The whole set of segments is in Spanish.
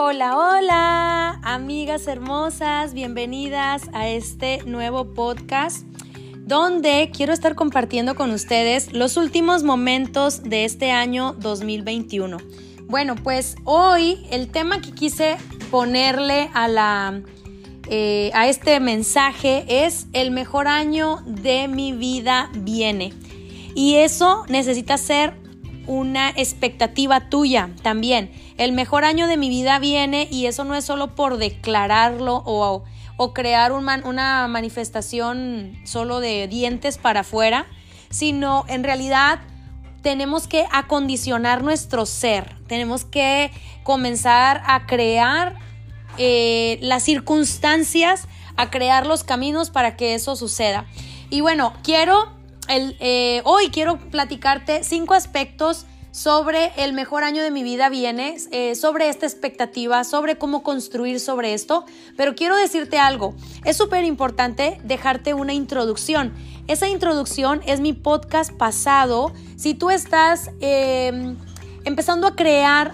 Hola, hola, amigas hermosas, bienvenidas a este nuevo podcast donde quiero estar compartiendo con ustedes los últimos momentos de este año 2021. Bueno, pues hoy el tema que quise ponerle a la eh, a este mensaje es el mejor año de mi vida viene. Y eso necesita ser una expectativa tuya también. El mejor año de mi vida viene y eso no es solo por declararlo o, o crear una manifestación solo de dientes para afuera, sino en realidad tenemos que acondicionar nuestro ser, tenemos que comenzar a crear eh, las circunstancias, a crear los caminos para que eso suceda. Y bueno, quiero eh, hoy quiero platicarte cinco aspectos sobre el mejor año de mi vida viene, eh, sobre esta expectativa, sobre cómo construir sobre esto, pero quiero decirte algo, es súper importante dejarte una introducción. Esa introducción es mi podcast pasado. Si tú estás em, empezando a crear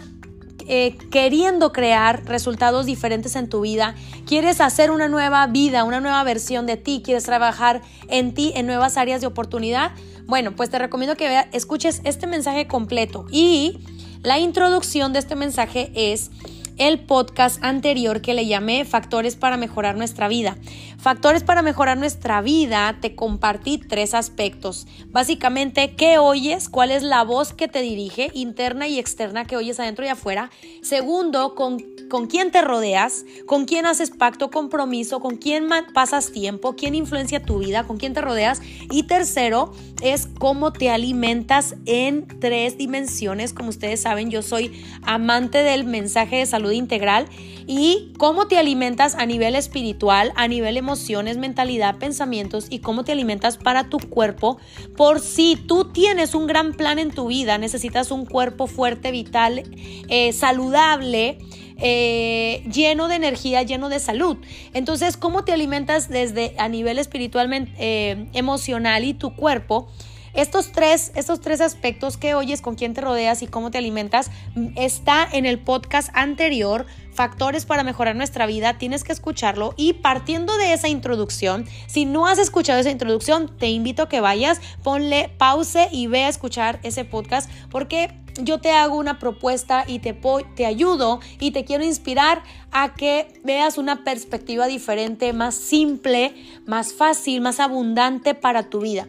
eh, queriendo crear resultados diferentes en tu vida, quieres hacer una nueva vida, una nueva versión de ti, quieres trabajar en ti en nuevas áreas de oportunidad, bueno, pues te recomiendo que escuches este mensaje completo. Y la introducción de este mensaje es el podcast anterior que le llamé Factores para mejorar nuestra vida. Factores para mejorar nuestra vida, te compartí tres aspectos. Básicamente, ¿qué oyes? ¿Cuál es la voz que te dirige, interna y externa que oyes adentro y afuera? Segundo, ¿con, con quién te rodeas? ¿Con quién haces pacto, compromiso? ¿Con quién pasas tiempo? ¿Quién influencia tu vida? ¿Con quién te rodeas? Y tercero, es cómo te alimentas en tres dimensiones. Como ustedes saben, yo soy amante del mensaje de salud integral y cómo te alimentas a nivel espiritual, a nivel emociones, mentalidad, pensamientos y cómo te alimentas para tu cuerpo. Por si tú tienes un gran plan en tu vida, necesitas un cuerpo fuerte, vital, eh, saludable. Eh, lleno de energía, lleno de salud. Entonces, ¿cómo te alimentas desde a nivel espiritual, eh, emocional y tu cuerpo? Estos tres, estos tres aspectos que oyes, con quién te rodeas y cómo te alimentas, está en el podcast anterior, Factores para mejorar nuestra vida, tienes que escucharlo y partiendo de esa introducción, si no has escuchado esa introducción, te invito a que vayas, ponle pause y ve a escuchar ese podcast porque yo te hago una propuesta y te, te ayudo y te quiero inspirar a que veas una perspectiva diferente, más simple, más fácil, más abundante para tu vida.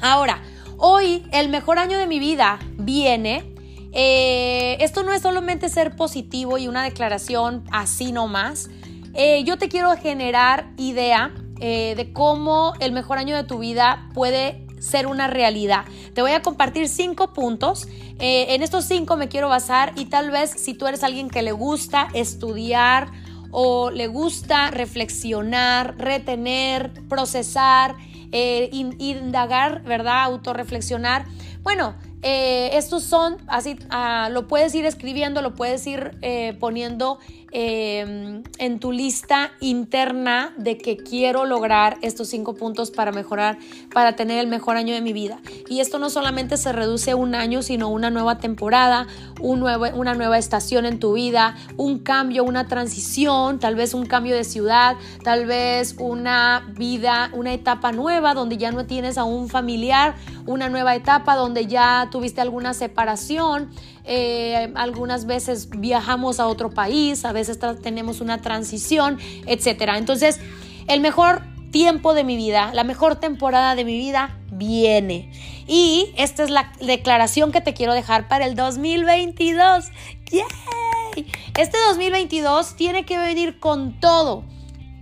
Ahora, Hoy el mejor año de mi vida viene. Eh, esto no es solamente ser positivo y una declaración así nomás. Eh, yo te quiero generar idea eh, de cómo el mejor año de tu vida puede ser una realidad. Te voy a compartir cinco puntos. en estos cinco me quiero basar y tal vez si tú eres alguien que le gusta estudiar o le gusta reflexionar, retener, procesar, eh, indagar, ¿verdad? Autorreflexionar. Bueno, eh, estos son, así, ah, lo puedes ir escribiendo, lo puedes ir eh, poniendo Em, en tu lista interna de que quiero lograr estos cinco puntos para mejorar, para tener el mejor año de mi vida. Y esto no solamente se reduce a un año, sino una nueva temporada, un nuevo, una nueva estación en tu vida, un cambio, una transición, tal vez un cambio de ciudad, tal vez una vida, una etapa nueva donde ya no tienes a un familiar, una nueva etapa donde ya tuviste alguna separación. Eh, algunas veces viajamos a otro país, a veces tenemos una transición, etcétera. Entonces, el mejor tiempo de mi vida, la mejor temporada de mi vida viene. Y esta es la declaración que te quiero dejar para el 2022. ¡Yay! Este 2022 tiene que venir con todo.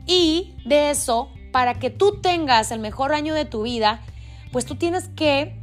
Y de eso, para que tú tengas el mejor año de tu vida, pues tú tienes que,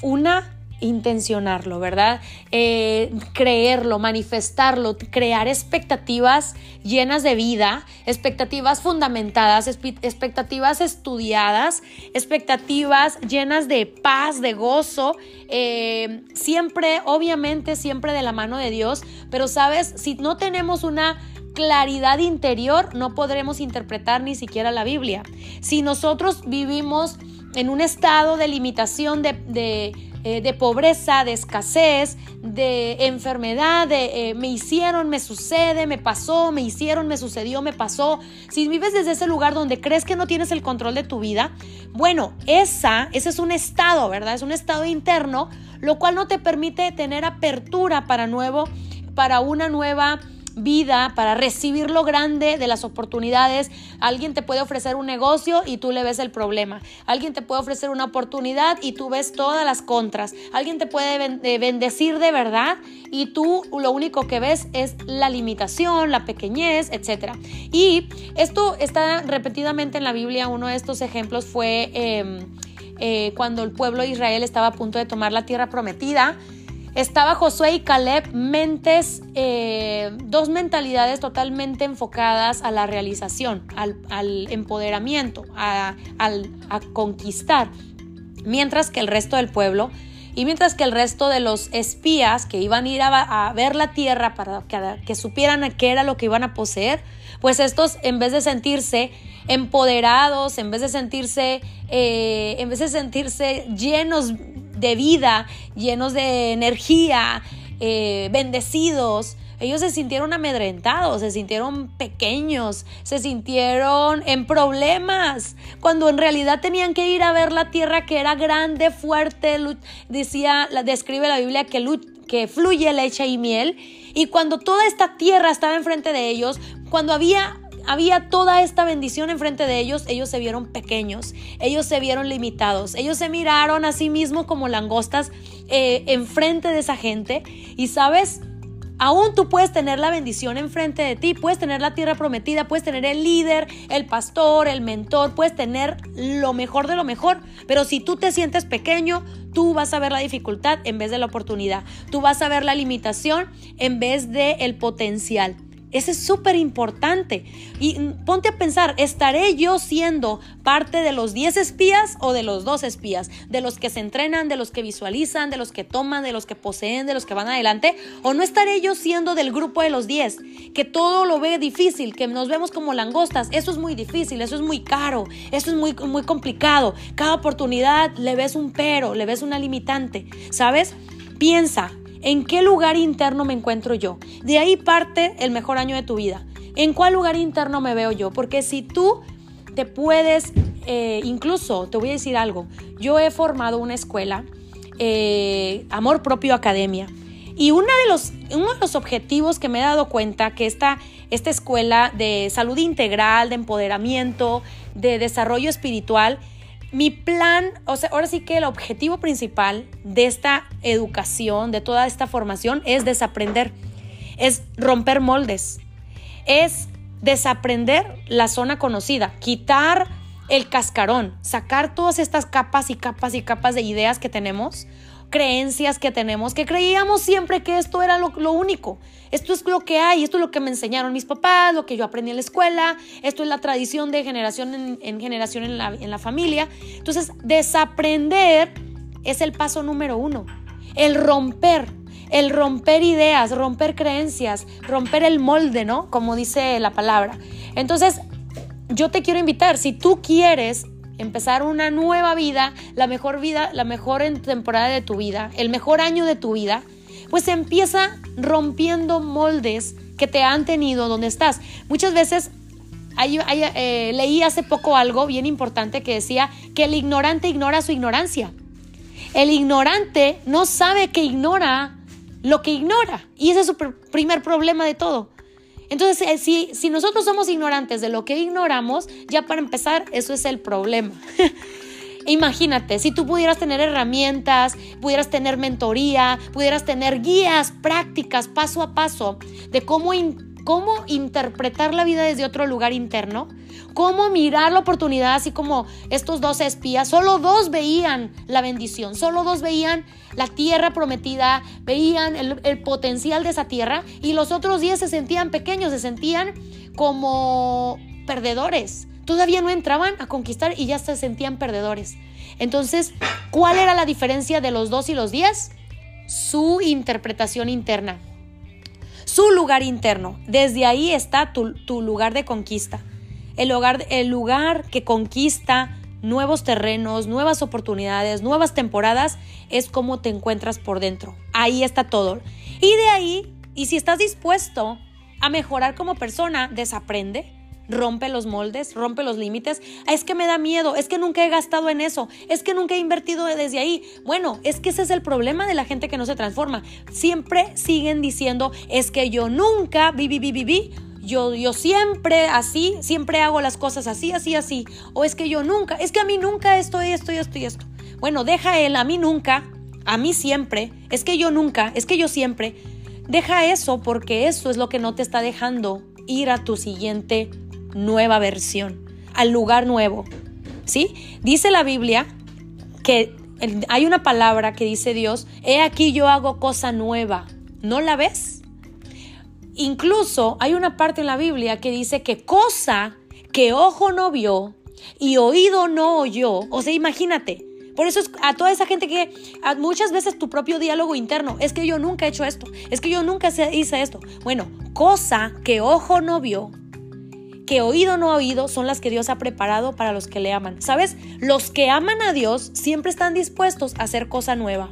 una, intencionarlo, ¿verdad? Eh, creerlo, manifestarlo, crear expectativas llenas de vida, expectativas fundamentadas, expectativas estudiadas, expectativas llenas de paz, de gozo, eh, siempre, obviamente, siempre de la mano de Dios, pero sabes, si no tenemos una claridad interior, no podremos interpretar ni siquiera la Biblia. Si nosotros vivimos en un estado de limitación, de eh, de pobreza, de escasez, de enfermedad, de eh, me hicieron, me sucede, me pasó, me hicieron, me sucedió, me pasó. Si vives desde ese lugar donde crees que no tienes el control de tu vida, bueno, esa, ese es un estado, ¿verdad? Es un estado interno, lo cual no te permite tener apertura para nuevo, para una nueva vida, para recibir lo grande de las oportunidades. Alguien te puede ofrecer un negocio y tú le ves el problema. Alguien te puede ofrecer una oportunidad y tú ves todas las contras. Alguien te puede eh, bendecir de verdad y tú lo único que ves es la limitación, la pequeñez, etc. Y esto está repetidamente en la Biblia. Uno de estos ejemplos fue em, eh, cuando el pueblo de Israel estaba a punto de tomar la tierra prometida estaba Josué y Caleb, mentes, eh, dos mentalidades totalmente enfocadas a la realización, al, empoderamiento, a, conquistar, mientras que el resto del pueblo y mientras que el resto de los espías que iban a ir a, ver la tierra para que, supieran qué era lo que iban a poseer, pues estos en vez de sentirse empoderados, en vez de sentirse, eh, en vez de sentirse llenos de vida, llenos de energía, eh, bendecidos. Ellos se sintieron amedrentados, se sintieron pequeños, se sintieron en problemas, cuando en realidad tenían que ir a ver la tierra que era grande, fuerte, decía, describe la Biblia que, que fluye leche y miel, y cuando toda esta tierra estaba enfrente de ellos, cuando había había toda esta bendición enfrente de ellos, ellos se vieron pequeños, ellos se vieron limitados, ellos se miraron a sí mismos como langostas eh, enfrente de esa gente. Y sabes, Aún tú puedes tener la bendición enfrente de ti, puedes tener la tierra prometida, puedes tener el líder, el pastor, el mentor, puedes tener lo mejor de lo mejor. Pero si tú te sientes pequeño, tú vas a ver la dificultad en vez de la oportunidad. Tú vas a ver la limitación en vez del el potencial. Eso es súper importante. Y ponte a pensar, ¿estaré yo siendo parte de los 10 espías o de los dos espías? ¿De los que se entrenan, de los que visualizan, de los que toman, de los que poseen, de los que van adelante? ¿O no estaré yo siendo del grupo de los 10? Que todo lo ve difícil, que nos vemos como langostas. Eso es muy difícil, eso es muy caro, eso es muy, muy complicado. Cada oportunidad le ves un pero, le ves una limitante. ¿Sabes? Piensa, ¿En qué lugar interno me encuentro yo? De ahí parte el mejor año de tu vida. ¿En cuál lugar interno me veo yo? Porque si tú te puedes, eh, incluso te voy a decir algo, yo he formado una escuela, eh, Amor Propio Academia, y uno de, los, uno de los objetivos que me he dado cuenta que esta, esta escuela de salud integral, de empoderamiento, de desarrollo espiritual, mi plan, o sea, ahora sí que el objetivo principal de esta educación, de toda esta formación, es desaprender, es romper moldes, es desaprender la zona conocida, quitar el cascarón, sacar todas estas capas y capas y capas de ideas que tenemos creencias que tenemos, que creíamos siempre que esto era lo, único. Esto es lo que hay, esto es lo que me enseñaron mis papás, lo que yo aprendí en la escuela, esto es la tradición de generación en, generación en la, en la familia. Entonces, desaprender es el paso número uno. El romper, el romper ideas, romper creencias, romper el molde, ¿no? Como dice la palabra. Entonces, yo te quiero invitar, si tú quieres empezar una nueva vida, la mejor vida, la mejor temporada de tu vida, el mejor año de tu vida, pues empieza rompiendo moldes que te han tenido donde estás. Muchas veces eh, leí hace poco algo bien importante que decía que el ignorante ignora su ignorancia. El ignorante no sabe que ignora lo que ignora. Y ese es su primer problema de todo. Entonces, eh, si, si nosotros somos ignorantes de lo que ignoramos, ya para empezar, eso es el problema. Imagínate, si tú pudieras tener herramientas, pudieras tener mentoría, pudieras tener guías prácticas paso a paso de cómo, cómo interpretar la vida desde otro lugar interno, cómo mirar la oportunidad, así como estos dos espías, solo dos veían la bendición, solo dos veían la tierra prometida, veían el, potencial de esa tierra y los otros diez se sentían pequeños, se sentían como perdedores. Todavía no entraban a conquistar y ya se sentían perdedores. Entonces, ¿cuál era la diferencia de los dos y los diez? Su interpretación interna, su lugar interno. Desde ahí está tu, lugar de conquista el lugar, el lugar que conquista nuevos terrenos, nuevas oportunidades, nuevas temporadas, es cómo te encuentras por dentro. Ahí está todo. Y de ahí, y si estás dispuesto a mejorar como persona, desaprende, rompe los moldes, rompe los límites. Es que me da miedo, es que nunca he gastado en eso, es que nunca he invertido desde ahí. Bueno, es que ese es el problema de la gente que no se transforma. Siempre siguen diciendo, es que yo nunca vi, vi, vi, vi, vi. Yo, yo siempre así, siempre hago las cosas así, así, así. O es que yo nunca, es que a mí nunca esto, esto, esto y esto. Bueno, deja él, a mí nunca, a mí siempre, es que yo nunca, es que yo siempre. Deja eso porque eso es lo que no te está dejando ir a tu siguiente nueva versión, al lugar nuevo. ¿Sí? Dice la Biblia que hay una palabra que dice Dios, he aquí yo hago cosa nueva. ¿No la ves? Incluso hay una parte en la Biblia que dice que cosa que ojo no vio y oído no oyó. O sea, imagínate. Por eso es a toda esa gente que muchas veces tu propio diálogo interno, es que yo nunca he hecho esto, es que yo nunca hice esto. Bueno, cosa que ojo no vio que oído no oído son las que Dios ha preparado para los que le aman. ¿Sabes? Los que aman a Dios siempre están dispuestos a hacer cosa nueva.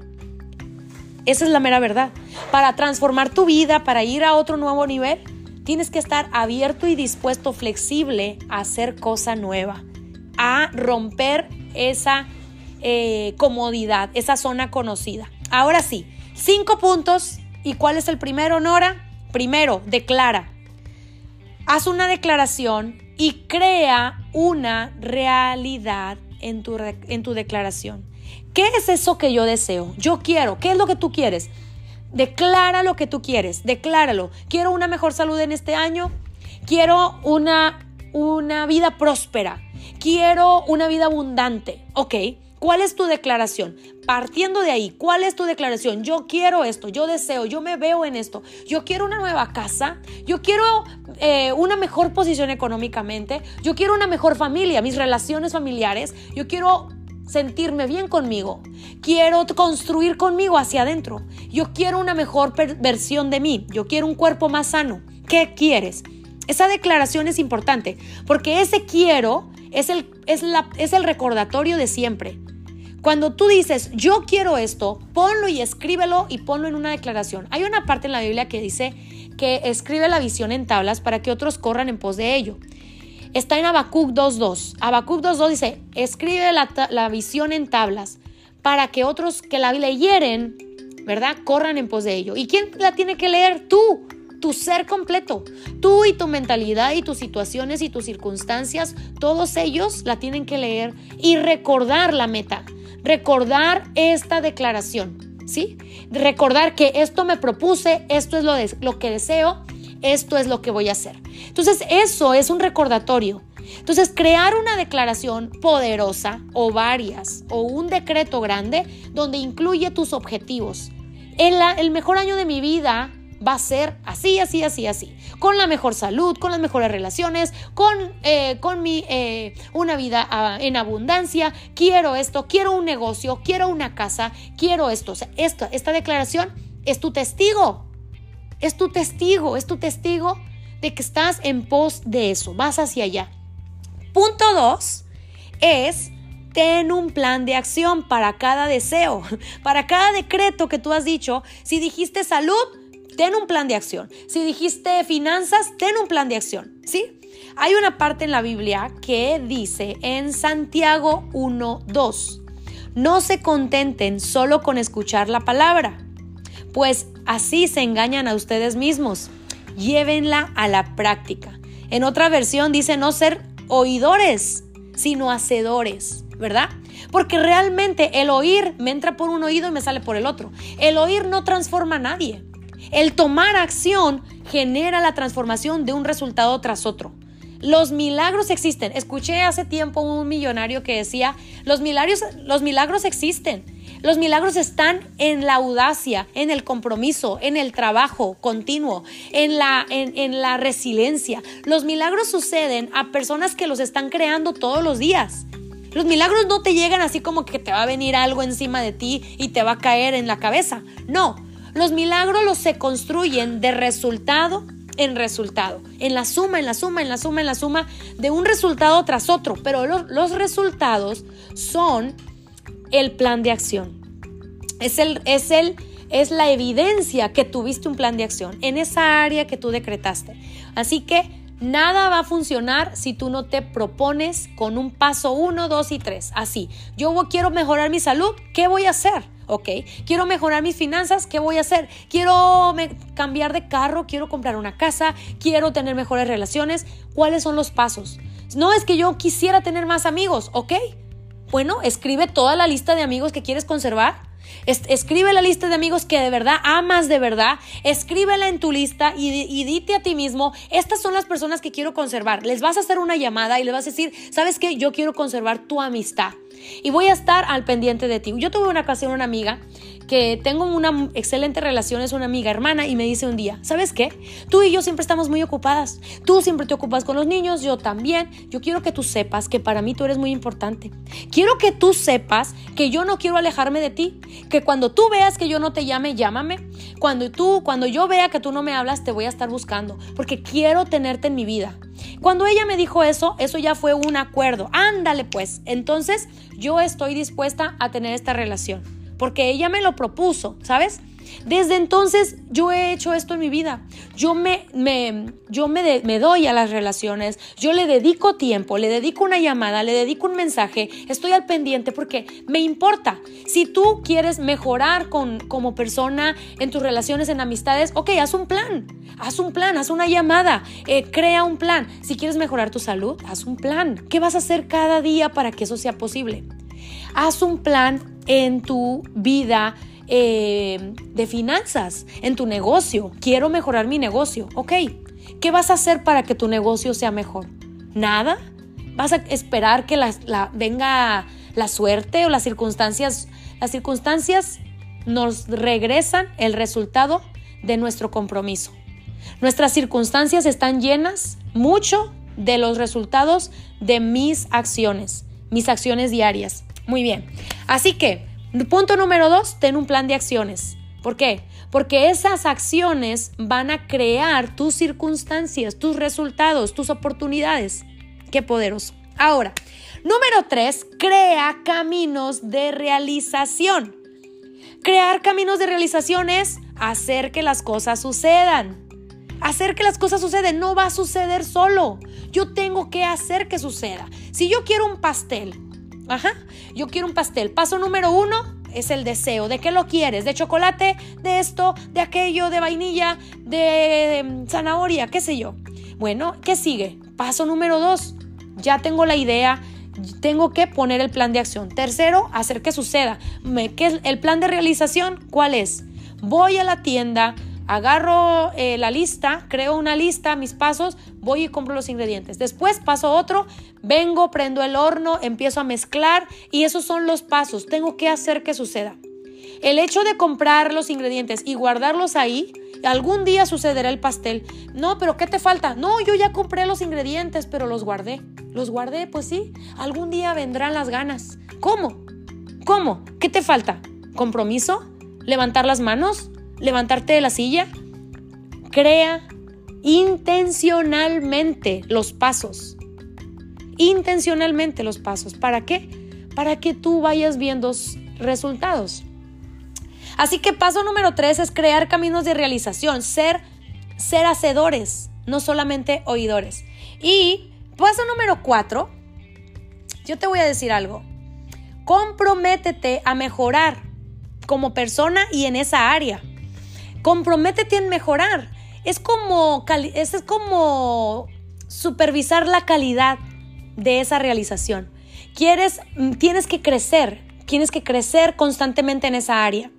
Esa es la mera verdad. Para transformar tu vida, para ir a otro nuevo nivel, tienes que estar abierto y dispuesto, flexible a hacer cosa nueva, a romper esa eh, comodidad, esa zona conocida. Ahora sí, cinco puntos. ¿Y cuál es el primero, Nora? Primero, declara haz una declaración y crea una realidad en tu, en tu declaración. ¿Qué es eso que yo deseo? Yo quiero. ¿Qué es lo que tú quieres? Declara lo que tú quieres, decláralo. Quiero una mejor salud en este año. Quiero una, una vida próspera. Quiero una vida abundante. Ok, ¿Cuál es tu declaración? Partiendo de ahí, ¿cuál es tu declaración? Yo quiero esto, yo deseo, yo me veo en esto, yo quiero una nueva casa, yo quiero eh, una mejor posición económicamente, yo quiero una mejor familia, mis relaciones familiares, yo quiero sentirme bien conmigo, quiero construir conmigo hacia adentro, yo quiero una mejor versión de mí, yo quiero un cuerpo más sano. ¿Qué quieres? Esa declaración es importante porque ese quiero es el, es, la, es el recordatorio de siempre. Cuando tú dices, yo quiero esto, ponlo y escríbelo y ponlo en una declaración. Hay una parte en la Biblia que dice que escribe la visión en tablas para que otros corran en pos de ello. Está en Habacuc 2.2. Habacuc 2.2 dice, escribe la, la, visión en tablas para que otros que la leyeren, ¿verdad? Corran en pos de ello. ¿Y quién la tiene que leer? Tú tu ser completo. Tú y tu mentalidad y tus situaciones y tus circunstancias, todos ellos la tienen que leer y recordar la meta recordar esta declaración, ¿sí? Recordar que esto me propuse, esto es lo, lo que deseo, esto es lo que voy a hacer. Entonces, eso es un recordatorio. Entonces, crear una declaración poderosa o varias o un decreto grande donde incluye tus objetivos. En el mejor año de mi vida va a ser así, así, así, así. Con la mejor salud, con las mejores relaciones, con, eh, con mi, eh, una vida ah, en abundancia. Quiero esto, quiero un negocio, quiero una casa, quiero esto. Esto, esta declaración es tu testigo. Es tu testigo, es tu testigo de que estás en pos de eso, vas hacia allá. Punto dos es ten un plan de acción para cada deseo, para cada decreto que tú has dicho. Si dijiste salud, ten un plan de acción. Si dijiste finanzas, ten un plan de acción, ¿sí? Hay una parte en la Biblia que dice en Santiago 1:2, no se contenten solo con escuchar la palabra, pues así se engañan a ustedes mismos. Llévenla a la práctica. En otra versión dice no ser oidores, sino hacedores, ¿verdad? Porque realmente el oír me entra por un oído y me sale por el otro. El oír no transforma a nadie. El tomar acción genera la transformación de un resultado tras otro. Los milagros existen. Escuché hace tiempo un millonario que decía, los milagros, los milagros existen. Los milagros están en la audacia, en el compromiso, en el trabajo continuo, en la, en, en la resiliencia. Los milagros suceden a personas que los están creando todos los días. Los milagros no te llegan así como que te va a venir algo encima de ti y te va a caer en la cabeza. No, los milagros los se construyen de resultado en resultado, en la suma, en la suma, en la suma, en la suma de un resultado tras otro, pero los, resultados son el plan de acción. Es el, es el, es la evidencia que tuviste un plan de acción en esa área que tú decretaste. Así que Nada va a funcionar si tú no te propones con un paso uno, dos y tres. Así, yo quiero mejorar mi salud, ¿qué voy a hacer? ¿Ok? Quiero mejorar mis finanzas, ¿qué voy a hacer? Quiero cambiar de carro, quiero comprar una casa, quiero tener mejores relaciones. ¿Cuáles son los pasos? No es que yo quisiera tener más amigos, ¿ok? Bueno, escribe toda la lista de amigos que quieres conservar. escribe la lista de amigos que de verdad amas de verdad. Escríbela en tu lista y, y, dite a ti mismo, estas son las personas que quiero conservar. Les vas a hacer una llamada y les vas a decir, ¿sabes qué? Yo quiero conservar tu amistad y voy a estar al pendiente de ti. Yo tuve una ocasión una amiga que tengo una excelente relación, es una amiga hermana y me dice un día, ¿sabes qué? Tú y yo siempre estamos muy ocupadas. Tú siempre te ocupas con los niños, yo también. Yo quiero que tú sepas que para mí tú eres muy importante. Quiero que tú sepas que yo no quiero alejarme de ti, que cuando tú veas que yo no te llame, llámame. Cuando tú, cuando yo vea que tú no me hablas, te voy a estar buscando, porque quiero tenerte en mi vida. Cuando ella me dijo eso, eso ya fue un acuerdo. Ándale pues. Entonces yo estoy dispuesta a tener esta relación. Porque ella me lo propuso, ¿sabes? Desde entonces yo he hecho esto en mi vida. Yo me, me, yo me, me, doy a las relaciones, yo le dedico tiempo, le dedico una llamada, le dedico un mensaje, estoy al pendiente porque me importa. Si tú quieres mejorar con, como persona en tus relaciones, en amistades, ok, haz un plan, haz un plan, haz una llamada, eh, crea un plan. Si quieres mejorar tu salud, haz un plan. ¿Qué vas a hacer cada día para que eso sea posible? Haz un plan en tu vida eh, de finanzas, en tu negocio. Quiero mejorar mi negocio. Ok, ¿qué vas a hacer para que tu negocio sea mejor? ¿Nada? ¿Vas a esperar que venga la suerte o las circunstancias? Las circunstancias nos regresan el resultado de nuestro compromiso. Nuestras circunstancias están llenas mucho de los resultados de mis acciones, mis acciones diarias. Muy bien. Así que Punto número dos, ten un plan de acciones. ¿Por qué? Porque esas acciones van a crear tus circunstancias, tus resultados, tus oportunidades. Qué poderoso. Ahora, número tres, crea caminos de realización. Crear caminos de realización es hacer que las cosas sucedan. Hacer que las cosas sucedan no va a suceder solo. Yo tengo que hacer que suceda. Si yo quiero un pastel, Ajá, yo quiero un pastel. Paso número uno es el deseo. ¿De qué lo quieres? ¿De chocolate? ¿De esto? ¿De aquello? ¿De vainilla? ¿De em, zanahoria? ¿Qué sé yo? Bueno, ¿qué sigue? Paso número dos. Ya tengo la idea. Tengo que poner el plan de acción. Tercero, hacer que suceda. ¿Qué, ¿El plan de realización cuál es? Voy a la tienda, agarro eh, la lista, creo una lista, mis pasos, voy y compro los ingredientes. Después paso otro, vengo, prendo el horno, empiezo a mezclar y esos son los pasos. Tengo que hacer que suceda. El hecho de comprar los ingredientes y guardarlos ahí, algún día sucederá el pastel. No, pero ¿qué te falta? No, yo ya compré los ingredientes, pero los guardé. Los guardé, pues sí, algún día vendrán las ganas. ¿Cómo? ¿Cómo? ¿Qué te falta? ¿Compromiso? ¿Levantar las manos? Levantarte de la silla. Crea intencionalmente los pasos. Intencionalmente los pasos. ¿Para qué? Para que tú vayas viendo resultados. Así que paso número tres es crear caminos de realización, ser, ser hacedores, no solamente oidores. Y paso número cuatro, yo te voy a decir algo. Comprométete a mejorar como persona y en esa área. Comprométete en mejorar. Es como, es como supervisar la calidad de esa realización. Quieres, mm, tienes que crecer, tienes que crecer constantemente en esa área.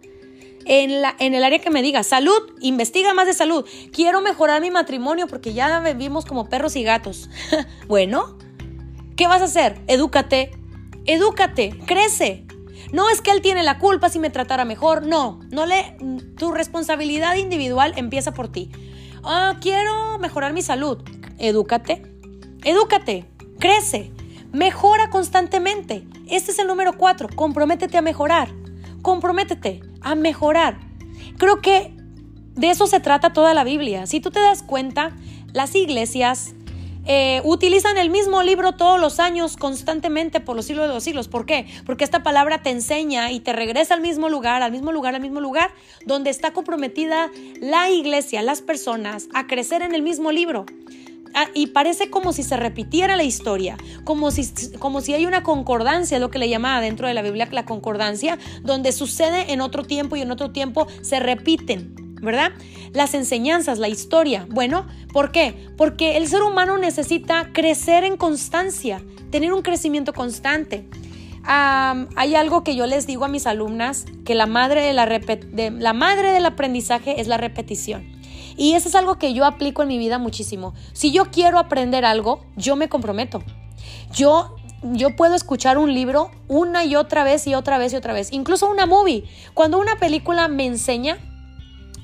En, la, en el área que me diga salud, investiga más de salud. Quiero mejorar mi matrimonio porque ya vivimos como perros y gatos. bueno, ¿qué vas a hacer? Edúcate, edúcate, crece. No es que él tiene la culpa si me tratara mejor, no, no le tu responsabilidad individual empieza por ti. Ah, quiero mejorar mi salud. Edúcate. Edúcate. Crece. Mejora constantemente. Este es el número cuatro. Comprométete a mejorar. Comprométete a mejorar. Creo que de eso se trata toda la Biblia. Si tú te das cuenta, las iglesias eh, utilizan el mismo libro todos los años, constantemente, por los siglos de los siglos. ¿Por qué? Porque esta palabra te enseña y te regresa al mismo lugar, al mismo lugar, al mismo lugar, donde está comprometida la iglesia, las personas, a crecer en el mismo libro. Ah, y parece como si se repitiera la historia, como si, como si hay una concordancia, lo que le llamaba dentro de la Biblia la concordancia, donde sucede en otro tiempo y en otro tiempo se repiten. ¿Verdad? Las enseñanzas, la historia. Bueno, ¿por qué? Porque el ser humano necesita crecer en constancia, tener un crecimiento constante. hay algo que yo les digo a mis alumnas, que la madre, de la, madre del aprendizaje es la repetición. Y eso es algo que yo aplico en mi vida muchísimo. Si yo quiero aprender algo, yo me comprometo. Yo yo puedo escuchar un libro una y otra vez y otra vez y otra vez, incluso una movie. Cuando una película me enseña,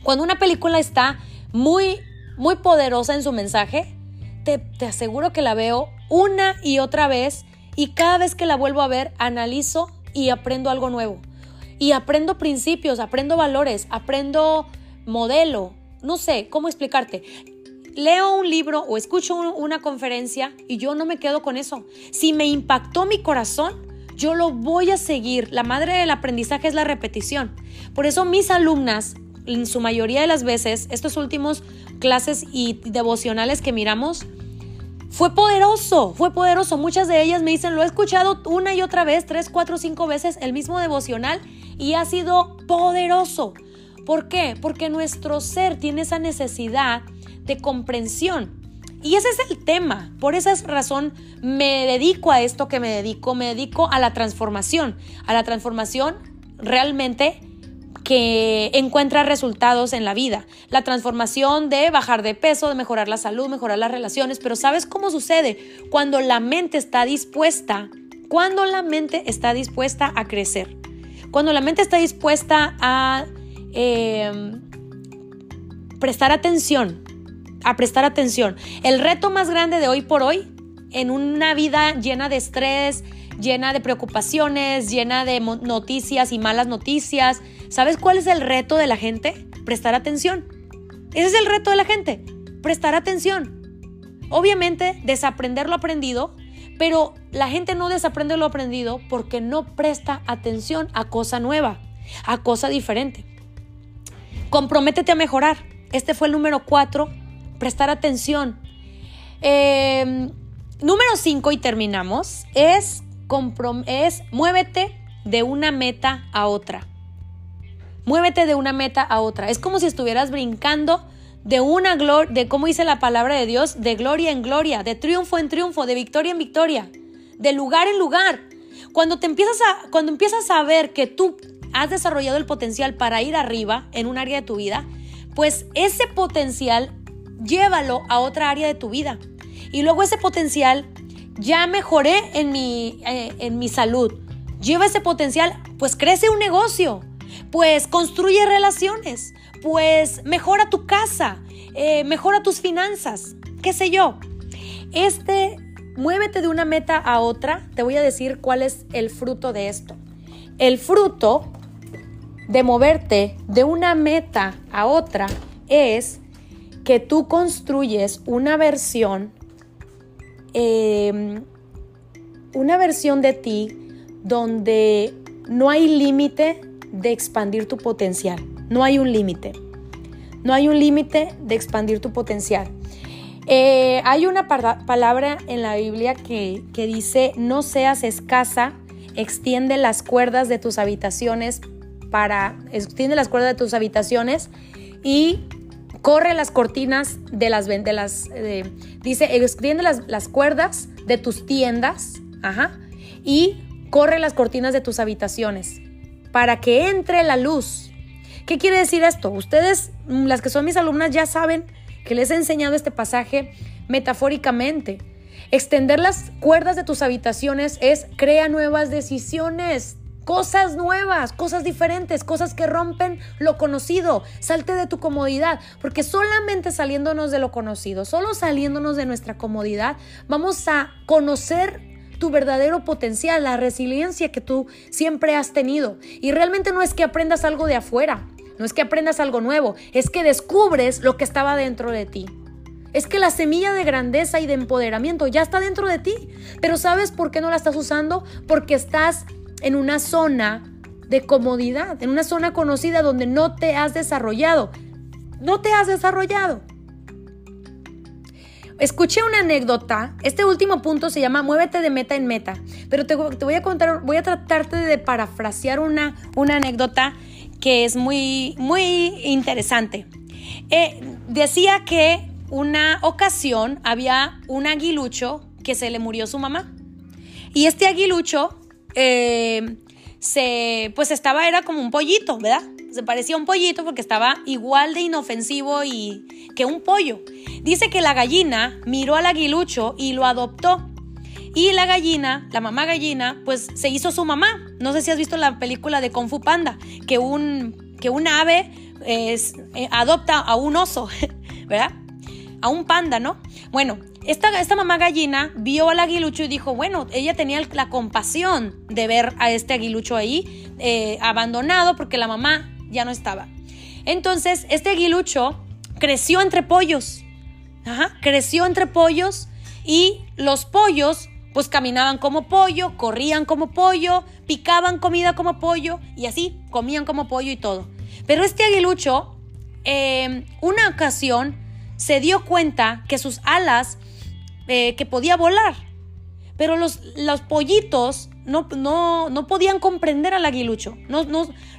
cuando una película está muy, muy poderosa en su mensaje, te, te aseguro que la veo una y otra vez y cada vez que la vuelvo a ver, analizo y aprendo algo nuevo. Y aprendo principios, aprendo valores, aprendo modelo, no sé cómo explicarte. Leo un libro o escucho una conferencia y yo no me quedo con eso. Si me impactó mi corazón, yo lo voy a seguir. La madre del aprendizaje es la repetición. Por eso mis alumnas en su mayoría de las veces, estos últimos clases y devocionales que miramos, fue poderoso, fue poderoso. Muchas de ellas me dicen, lo he escuchado una y otra vez, tres, cuatro, cinco veces, el mismo devocional, y ha sido poderoso. ¿Por qué? Porque nuestro ser tiene esa necesidad de comprensión. Y ese es el tema. Por esa razón me dedico a esto que me dedico, me dedico a la transformación, a la transformación realmente que encuentra resultados en la vida. La transformación de bajar de peso, de mejorar la salud, mejorar las relaciones. Pero ¿sabes cómo sucede? Cuando la mente está dispuesta, cuando la mente está dispuesta a crecer. Cuando la mente está dispuesta a em, prestar atención, a prestar atención. El reto más grande de hoy por hoy, en una vida llena de estrés, llena de preocupaciones, llena de noticias y malas noticias. ¿Sabes cuál es el reto de la gente? Prestar atención. Ese es el reto de la gente, prestar atención. Obviamente, desaprender lo aprendido, pero la gente no desaprende lo aprendido porque no presta atención a cosa nueva, a cosa diferente. Comprométete a mejorar. Este fue el número cuatro, prestar atención. Em, número cinco, y terminamos, es es muévete de una meta a otra. Muévete de una meta a otra. Es como si estuvieras brincando de una gloria, de cómo dice la palabra de Dios, de gloria en gloria, de triunfo en triunfo, de victoria en victoria, de lugar en lugar. Cuando te empiezas a, cuando empiezas a ver que tú has desarrollado el potencial para ir arriba en un área de tu vida, pues ese potencial llévalo a otra área de tu vida. Y luego ese potencial ya mejoré en mi, eh, en mi salud. Lleva ese potencial, pues crece un negocio, pues construye relaciones, pues mejora tu casa, eh, mejora tus finanzas, qué sé yo. Este, muévete de una meta a otra, te voy a decir cuál es el fruto de esto. El fruto de moverte de una meta a otra es que tú construyes una versión Em, una versión de ti donde no hay límite de expandir tu potencial. No hay un límite. No hay un límite de expandir tu potencial. Eh, hay una palabra en la Biblia que, que dice, no seas escasa, extiende las cuerdas de tus habitaciones para, extiende las cuerdas de tus habitaciones y corre las cortinas de las, de las dice, extiende las, las, cuerdas de tus tiendas, ajá, y corre las cortinas de tus habitaciones para que entre la luz. ¿Qué quiere decir esto? Ustedes, mm, las que son mis alumnas, ya saben que les he enseñado este pasaje metafóricamente. Extender las cuerdas de tus habitaciones es crea nuevas decisiones, cosas nuevas, cosas diferentes, cosas que rompen lo conocido. Salte de tu comodidad, porque solamente saliéndonos de lo conocido, solo saliéndonos de nuestra comodidad, vamos a conocer tu verdadero potencial, la resiliencia que tú siempre has tenido. Y realmente no es que aprendas algo de afuera. no es que aprendas algo nuevo, es que descubres lo que estaba dentro de ti. Es que la semilla de grandeza y de empoderamiento ya está dentro de ti, pero ¿sabes por qué no la estás usando? Porque estás en una zona de comodidad, en una zona conocida donde no te has desarrollado. No te has desarrollado. Escuché una anécdota. Este último punto se llama Muévete de meta en meta. Pero te, voy a contar, voy a tratarte de parafrasear una, una anécdota que es muy, muy interesante. Eh, decía que una ocasión había un aguilucho que se le murió su mamá. Y este aguilucho eh, se, pues estaba, era como un pollito, ¿verdad? Se parecía a un pollito porque estaba igual de inofensivo y que un pollo. Dice que la gallina miró al aguilucho y lo adoptó. Y la gallina, la mamá gallina, pues se hizo su mamá. No sé si has visto la película de Kung Fu Panda, que un, que un ave es, eh, adopta a un oso, ¿verdad? A un panda, ¿no? Bueno, esta, esta, mamá gallina vio al aguilucho y dijo, bueno, ella tenía la compasión de ver a este aguilucho ahí eh, abandonado porque la mamá ya no estaba. Entonces, este aguilucho creció entre pollos. creció entre pollos y los pollos pues caminaban como pollo, corrían como pollo, picaban comida como pollo y así comían como pollo y todo. Pero este aguilucho, eh, una ocasión, se dio cuenta que sus alas, eh, que podía volar, pero los, los pollitos no, no, no, podían comprender al aguilucho. No,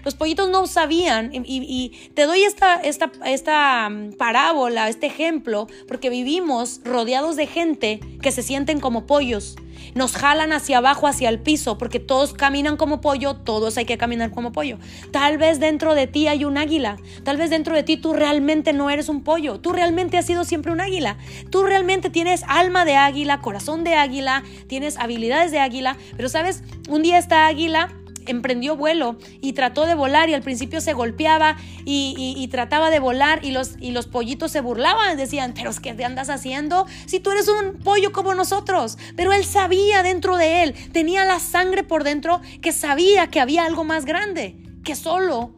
los pollitos no sabían. Y, y, te doy esta, esta, esta mm, parábola, este ejemplo, porque vivimos rodeados de gente que se sienten como pollos nos jalan hacia abajo, hacia el piso, porque todos caminan como pollo, todos hay que caminar como pollo. Tal vez dentro de ti hay un águila, tal vez dentro de ti tú realmente no eres un pollo, tú realmente has sido siempre un águila, tú realmente tienes alma de águila, corazón de águila, tienes habilidades de águila, pero sabes, un día esta águila emprendió vuelo y trató de volar y al principio se golpeaba y, trataba de volar y los, y los pollitos se burlaban, decían, pero es que te andas haciendo si tú eres un pollo como nosotros. Pero él sabía dentro de él, tenía la sangre por dentro que sabía que había algo más grande que solo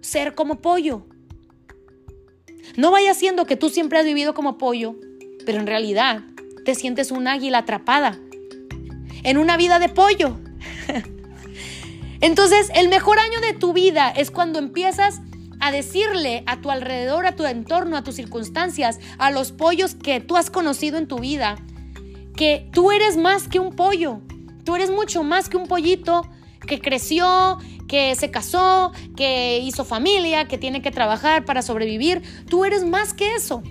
ser como pollo. No vaya siendo que tú siempre has vivido como pollo, pero en realidad te sientes un águila atrapada en una vida de pollo. Entonces, el mejor año de tu vida es cuando empiezas a decirle a tu alrededor, a tu entorno, a tus circunstancias, a los pollos que tú has conocido en tu vida, que tú eres más que un pollo, tú eres mucho más que un pollito que creció, que se casó, que hizo familia, que tiene que trabajar para sobrevivir, tú eres más que eso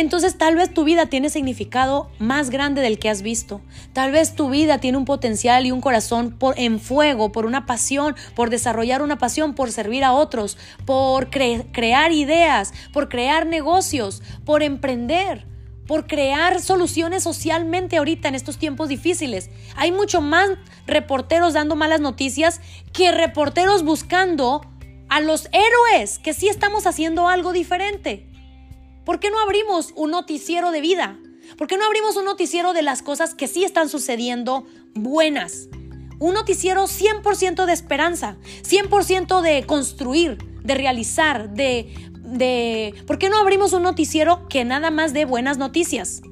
entonces tal vez tu vida tiene significado más grande del que has visto. Tal vez tu vida tiene un potencial y un corazón por, en fuego, por una pasión, por desarrollar una pasión, por servir a otros, por crear ideas, por crear negocios, por emprender por crear soluciones socialmente ahorita en estos tiempos difíciles. Hay mucho más reporteros dando malas noticias que reporteros buscando a los héroes que sí estamos haciendo algo diferente. ¿Por qué no abrimos un noticiero de vida? ¿Por qué no abrimos un noticiero de las cosas que sí están sucediendo buenas? Un noticiero 100% de esperanza, 100% de construir, de realizar, de, de... ¿Por qué no abrimos un noticiero que nada más dé buenas noticias?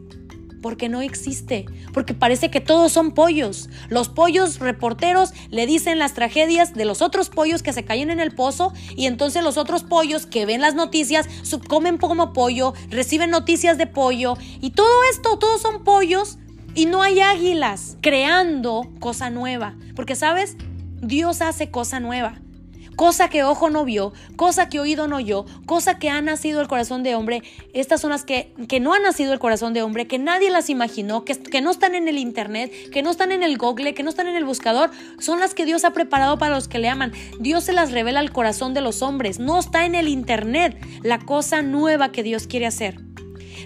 Porque no existe, porque parece que todos son pollos. Los pollos reporteros le dicen las tragedias de los otros pollos que se caen en el pozo y entonces los otros pollos que ven las noticias comen como pollo, reciben noticias de pollo y todo esto, todos son pollos y no hay águilas creando cosa nueva, porque sabes, Dios hace cosa nueva cosa que ojo no vio, cosa que oído no oyó, cosa que ha nacido el corazón de hombre. Estas son las que, que no han nacido el corazón de hombre, que nadie las imaginó, que, que no están en el internet, que no están en el google, que no están en el buscador. Son las que Dios ha preparado para los que le aman. Dios se las revela al corazón de los hombres. No está en el internet la cosa nueva que Dios quiere hacer.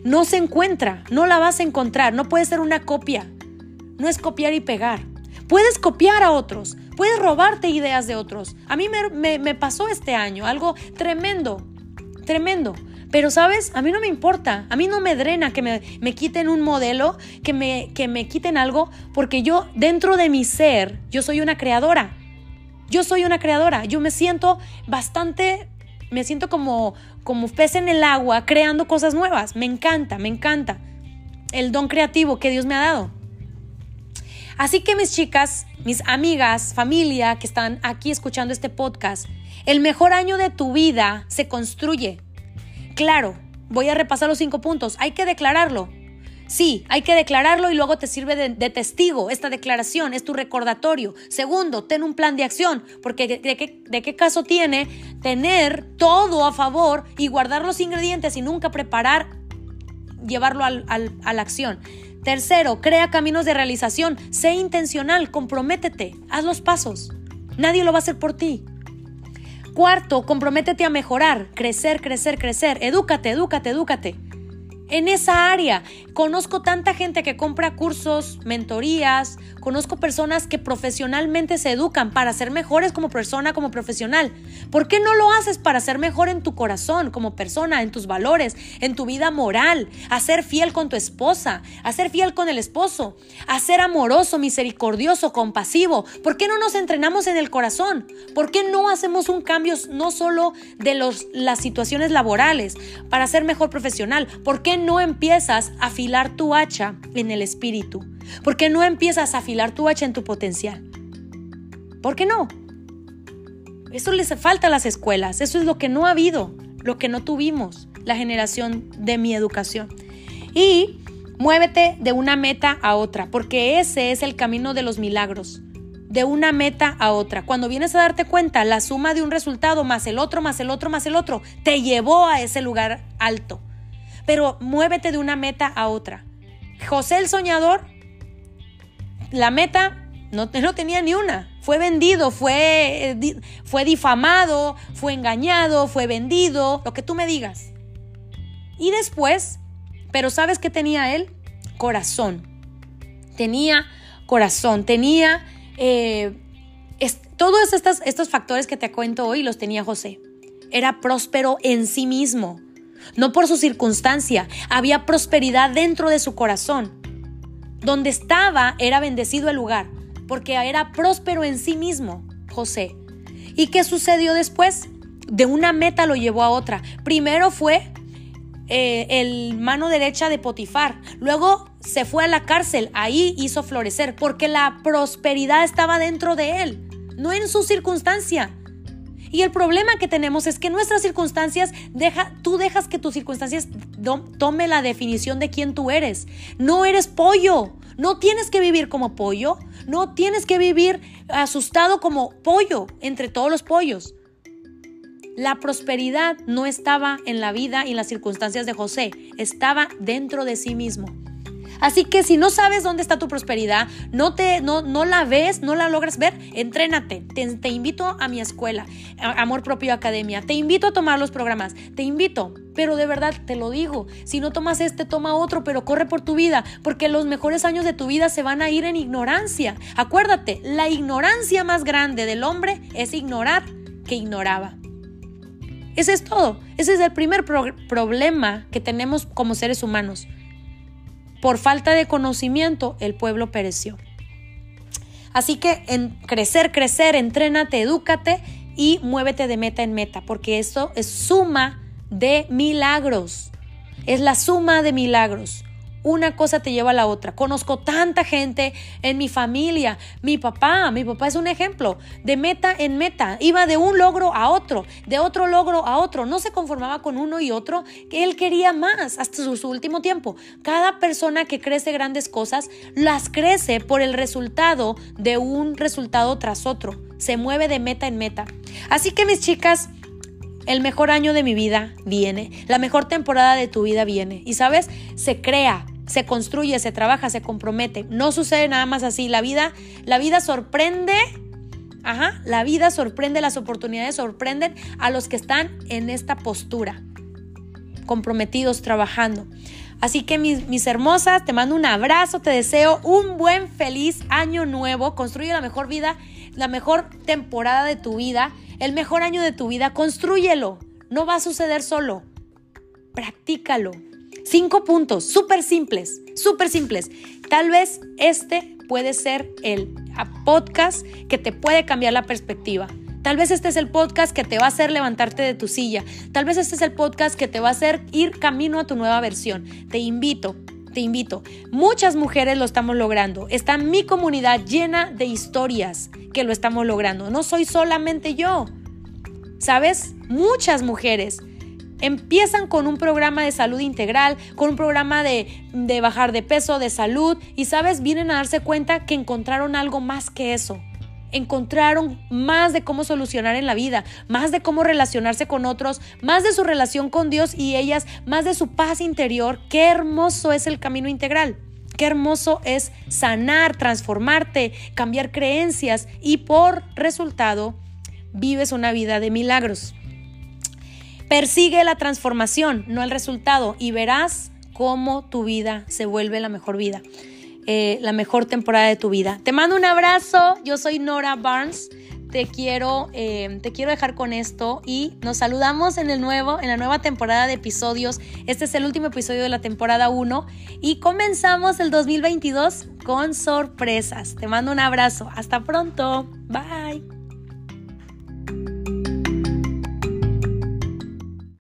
No se encuentra, no la vas a encontrar, no puede ser una copia. No es copiar y pegar. Puedes copiar a otros, puedes robarte ideas de otros. A mí me, pasó este año algo tremendo, tremendo. Pero, ¿sabes? A mí no me importa, a mí no me drena que me, me, quiten un modelo, que me, que me quiten algo, porque yo, dentro de mi ser, yo soy una creadora. Yo soy una creadora, yo me siento bastante, me siento como, como pez en el agua creando cosas nuevas. Me encanta, me encanta el don creativo que Dios me ha dado. Así que mis chicas, mis amigas, familia que están aquí escuchando este podcast, el mejor año de tu vida se construye. Claro, voy a repasar los cinco puntos. Hay que declararlo. Sí, hay que declararlo y luego te sirve de, testigo. Esta declaración es tu recordatorio. Segundo, ten un plan de acción, porque de, qué, caso tiene tener todo a favor y guardar los ingredientes y nunca preparar, llevarlo a la acción. Tercero, crea caminos de realización. Sé intencional, comprométete, haz los pasos. Nadie lo va a hacer por ti. Cuarto, comprométete a mejorar, crecer, crecer, crecer. Edúcate, edúcate, edúcate en esa área. Conozco tanta gente que compra cursos, mentorías, conozco personas que profesionalmente se educan para ser mejores como persona, como profesional. ¿Por qué no lo haces para ser mejor en tu corazón, como persona, en tus valores, en tu vida moral, a ser fiel con tu esposa, a ser fiel con el esposo, a ser amoroso, misericordioso, compasivo? ¿Por qué no nos entrenamos en el corazón? ¿Por qué no hacemos un cambio no solo de los, las situaciones laborales para ser mejor profesional? ¿Por qué no empiezas a afilar tu hacha en el espíritu? ¿Por qué no empiezas a afilar tu hacha en tu potencial? ¿Por qué no? Eso les falta a las escuelas, eso es lo que no ha habido, lo que no tuvimos, la generación de mi educación. Y muévete de una meta a otra, porque ese es el camino de los milagros de una meta a otra. Cuando vienes a darte cuenta, la suma de un resultado más el otro, más el otro, más el otro, te llevó a ese lugar alto pero muévete de una meta a otra. José el soñador, la meta no, no tenía ni una. Fue vendido, fue, eh, fue difamado, fue engañado, fue vendido, lo que tú me digas. Y después, pero ¿sabes qué tenía él? Corazón. Tenía corazón, tenía eh, todos estos, estos factores que te cuento hoy los tenía José. Era próspero en sí mismo no por su circunstancia. Había prosperidad dentro de su corazón. Donde estaba era bendecido el lugar, porque era próspero en sí mismo, José. ¿Y qué sucedió después? De una meta lo llevó a otra. Primero fue eh, el mano derecha de Potifar. Luego se fue a la cárcel. Ahí hizo florecer, porque la prosperidad estaba dentro de él, no en su circunstancia. Y el problema que tenemos es que nuestras circunstancias, deja, tú dejas que tus circunstancias tome la definición de quién tú eres. No eres pollo. No tienes que vivir como pollo. No tienes que vivir asustado como pollo entre todos los pollos. La prosperidad no estaba en la vida y en las circunstancias de José, estaba dentro de sí mismo. Así que si no sabes dónde está tu prosperidad, no, te, no, no la ves, no la logras ver, entrénate. Te, invito a mi escuela, Amor Propio Academia. Te invito a tomar los programas. Te invito. Pero de verdad te lo digo, si no tomas este, toma otro, pero corre por tu vida, porque los mejores años de tu vida se van a ir en ignorancia. Acuérdate, la ignorancia más grande del hombre es ignorar que ignoraba. Ese es todo. Ese es el primer problema que tenemos como seres humanos. Por falta de conocimiento, el pueblo pereció. Así que en crecer, crecer, entrénate, edúcate y muévete de meta en meta, porque esto es suma de milagros. Es la suma de milagros. Una cosa te lleva a la otra. Conozco tanta gente en mi familia. Mi papá, mi papá es un ejemplo. De meta en meta. Iba de un logro a otro, de otro logro a otro. No se conformaba con uno y otro, él quería más hasta su, último tiempo. Cada persona que crece grandes cosas, las crece por el resultado de un resultado tras otro. Se mueve de meta en meta. Así que mis chicas, el mejor año de mi vida viene, la mejor temporada de tu vida viene. Y sabes, se crea, se construye, se trabaja, se compromete. No sucede nada más así. La vida, la vida sorprende. Ajá, la vida sorprende, las oportunidades sorprenden a los que están en esta postura, comprometidos, trabajando. Así que mis, mis, hermosas, te mando un abrazo, te deseo un buen, feliz año nuevo. Construye la mejor vida, la mejor temporada de tu vida, el mejor año de tu vida. Construyelo. No va a suceder solo. Practícalo. Cinco puntos, súper simples, súper simples. Tal vez este puede ser el podcast que te puede cambiar la perspectiva. Tal vez este es el podcast que te va a hacer levantarte de tu silla. Tal vez este es el podcast que te va a hacer ir camino a tu nueva versión. Te invito, te invito. Muchas mujeres lo estamos logrando. Está mi comunidad llena de historias que lo estamos logrando. No soy solamente yo. ¿Sabes? Muchas mujeres empiezan con un programa de salud integral, con un programa de, de, bajar de peso, de salud, y sabes, vienen a darse cuenta que encontraron algo más que eso encontraron más de cómo solucionar en la vida, más de cómo relacionarse con otros, más de su relación con Dios y ellas, más de su paz interior. Qué hermoso es el camino integral. Qué hermoso es sanar, transformarte, cambiar creencias y por resultado vives una vida de milagros. Persigue la transformación, no el resultado, y verás cómo tu vida se vuelve la mejor vida. Eh, la mejor temporada de tu vida. Te mando un abrazo, yo soy Nora Barnes. Te quiero, eh, te quiero dejar con esto y nos saludamos en el nuevo, en la nueva temporada de episodios. Este es el último episodio de la temporada 1 y comenzamos el 2022 con sorpresas. Te mando un abrazo. Hasta pronto. Bye.